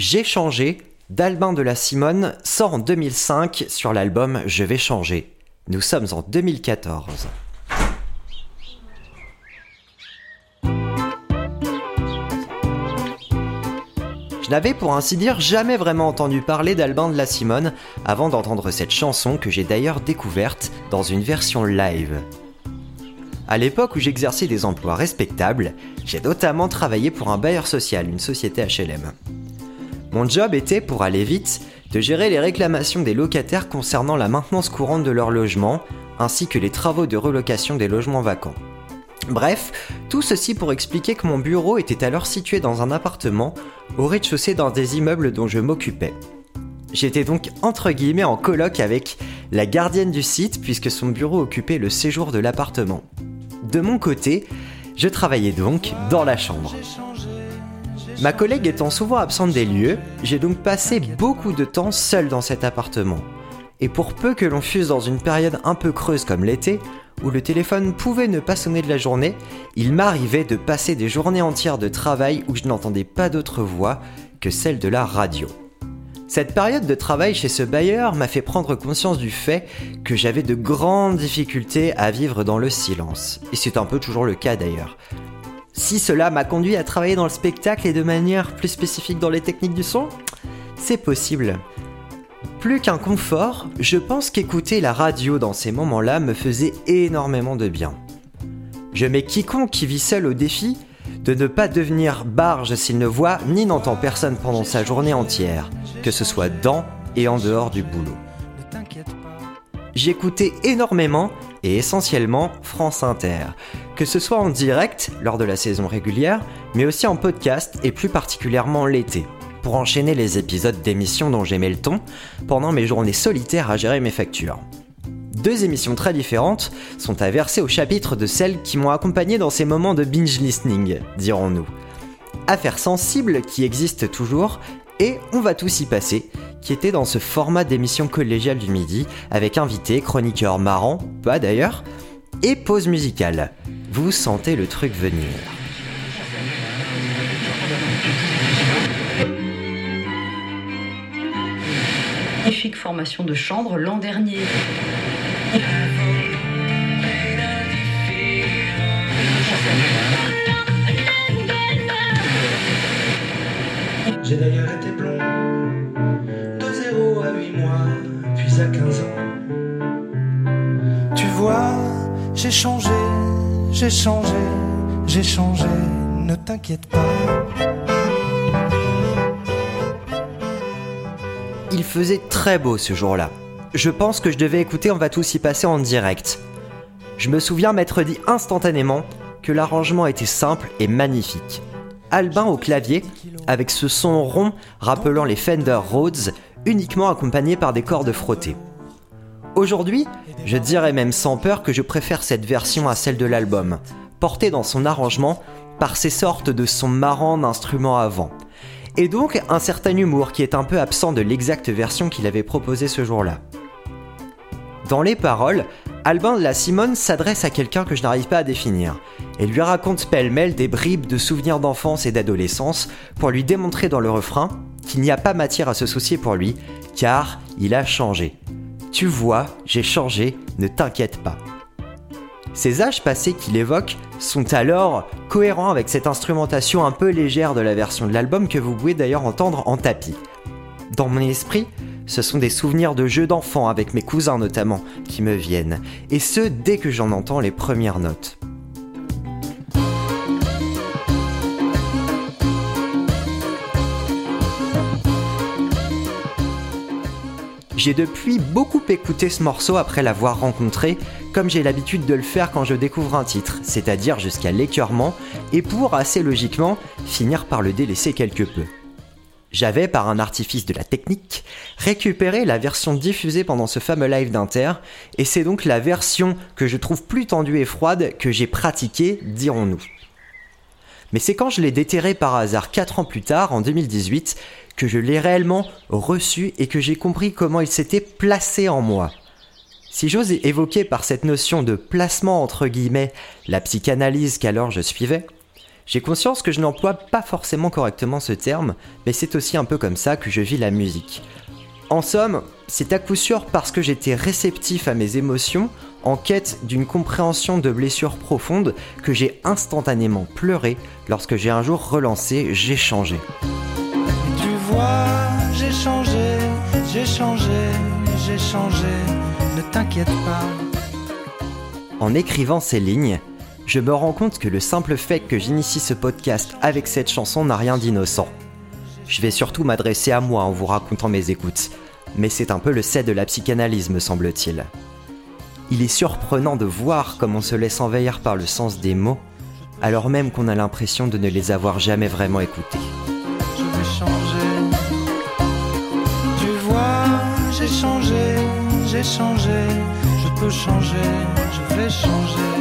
J'ai changé d'Albin de la Simone sort en 2005 sur l'album Je vais changer. Nous sommes en 2014. Je n'avais pour ainsi dire jamais vraiment entendu parler d'Albin de la Simone avant d'entendre cette chanson que j'ai d'ailleurs découverte dans une version live. À l'époque où j'exerçais des emplois respectables, j'ai notamment travaillé pour un bailleur social, une société HLM. Mon job était, pour aller vite, de gérer les réclamations des locataires concernant la maintenance courante de leur logement, ainsi que les travaux de relocation des logements vacants. Bref, tout ceci pour expliquer que mon bureau était alors situé dans un appartement au rez-de-chaussée d'un des immeubles dont je m'occupais. J'étais donc entre guillemets en colloque avec la gardienne du site puisque son bureau occupait le séjour de l'appartement. De mon côté, je travaillais donc dans la chambre. Ma collègue étant souvent absente des lieux, j'ai donc passé beaucoup de temps seul dans cet appartement. Et pour peu que l'on fût dans une période un peu creuse comme l'été, où le téléphone pouvait ne pas sonner de la journée, il m'arrivait de passer des journées entières de travail où je n'entendais pas d'autre voix que celle de la radio. Cette période de travail chez ce bailleur m'a fait prendre conscience du fait que j'avais de grandes difficultés à vivre dans le silence. Et c'est un peu toujours le cas d'ailleurs. Si cela m'a conduit à travailler dans le spectacle et de manière plus spécifique dans les techniques du son, c'est possible. Plus qu'un confort, je pense qu'écouter la radio dans ces moments-là me faisait énormément de bien. Je mets quiconque qui vit seul au défi de ne pas devenir barge s'il ne voit ni n'entend personne pendant sa journée entière, que ce soit dans et en dehors du boulot. J'écoutais énormément et essentiellement France Inter, que ce soit en direct lors de la saison régulière, mais aussi en podcast et plus particulièrement l'été pour enchaîner les épisodes d'émissions dont j'aimais le ton pendant mes journées solitaires à gérer mes factures. Deux émissions très différentes sont à verser au chapitre de celles qui m'ont accompagné dans ces moments de binge listening, dirons-nous. Affaires sensibles qui existent toujours et On va tous y passer, qui était dans ce format d'émission collégiale du midi, avec invités, chroniqueurs marrants, pas d'ailleurs, et pause musicale. Vous sentez le truc venir. magnifique formation de chambre l'an dernier. J'ai d'ailleurs été blond de 0 à 8 mois, puis à 15 ans. Tu vois, j'ai changé, j'ai changé, j'ai changé, ne t'inquiète pas. Il faisait très beau ce jour-là. Je pense que je devais écouter On va tous y passer en direct. Je me souviens m'être dit instantanément que l'arrangement était simple et magnifique. Albin au clavier, avec ce son rond rappelant les Fender Rhodes, uniquement accompagné par des cordes frottées. Aujourd'hui, je dirais même sans peur que je préfère cette version à celle de l'album, portée dans son arrangement par ces sortes de sons marrants d'instruments avant, et donc un certain humour qui est un peu absent de l'exacte version qu'il avait proposée ce jour-là. Dans les paroles, Albin de la Simone s'adresse à quelqu'un que je n'arrive pas à définir, et lui raconte pêle-mêle des bribes de souvenirs d'enfance et d'adolescence pour lui démontrer dans le refrain qu'il n'y a pas matière à se soucier pour lui, car il a changé. Tu vois, j'ai changé, ne t'inquiète pas. Ces âges passés qu'il évoque sont alors cohérents avec cette instrumentation un peu légère de la version de l'album que vous pouvez d'ailleurs entendre en tapis. Dans mon esprit, ce sont des souvenirs de jeux d'enfants avec mes cousins notamment qui me viennent, et ce dès que j'en entends les premières notes. J'ai depuis beaucoup écouté ce morceau après l'avoir rencontré, comme j'ai l'habitude de le faire quand je découvre un titre, c'est-à-dire jusqu'à l'écœurement, et pour assez logiquement finir par le délaisser quelque peu. J'avais, par un artifice de la technique, récupéré la version diffusée pendant ce fameux live d'Inter, et c'est donc la version que je trouve plus tendue et froide que j'ai pratiquée, dirons-nous. Mais c'est quand je l'ai déterré par hasard 4 ans plus tard, en 2018, que je l'ai réellement reçu et que j'ai compris comment il s'était placé en moi. Si j'ose évoquer par cette notion de placement entre guillemets la psychanalyse qu'alors je suivais, J'ai conscience que je n'emploie pas forcément correctement ce terme, mais c'est aussi un peu comme ça que je vis la musique. En somme, c'est à coup sûr parce que j'étais réceptif à mes émotions, en quête d'une compréhension de blessures profondes, que j'ai instantanément pleuré lorsque j'ai un jour relancé J'ai changé. Tu vois, j'ai changé, j'ai changé, j'ai changé, ne t'inquiète pas. En écrivant ces lignes, je me rends compte que le simple fait que j'initie ce podcast avec cette chanson n'a rien d'innocent. Je vais surtout m'adresser à moi en vous racontant mes écoutes, mais c'est un peu le set de la psychanalyse, me semble-t-il. Il est surprenant de voir comme on se laisse envahir par le sens des mots, alors même qu'on a l'impression de ne les avoir jamais vraiment écoutés. Je changer. Tu vois, j'ai changé, j'ai changé, je peux changer, je vais changer.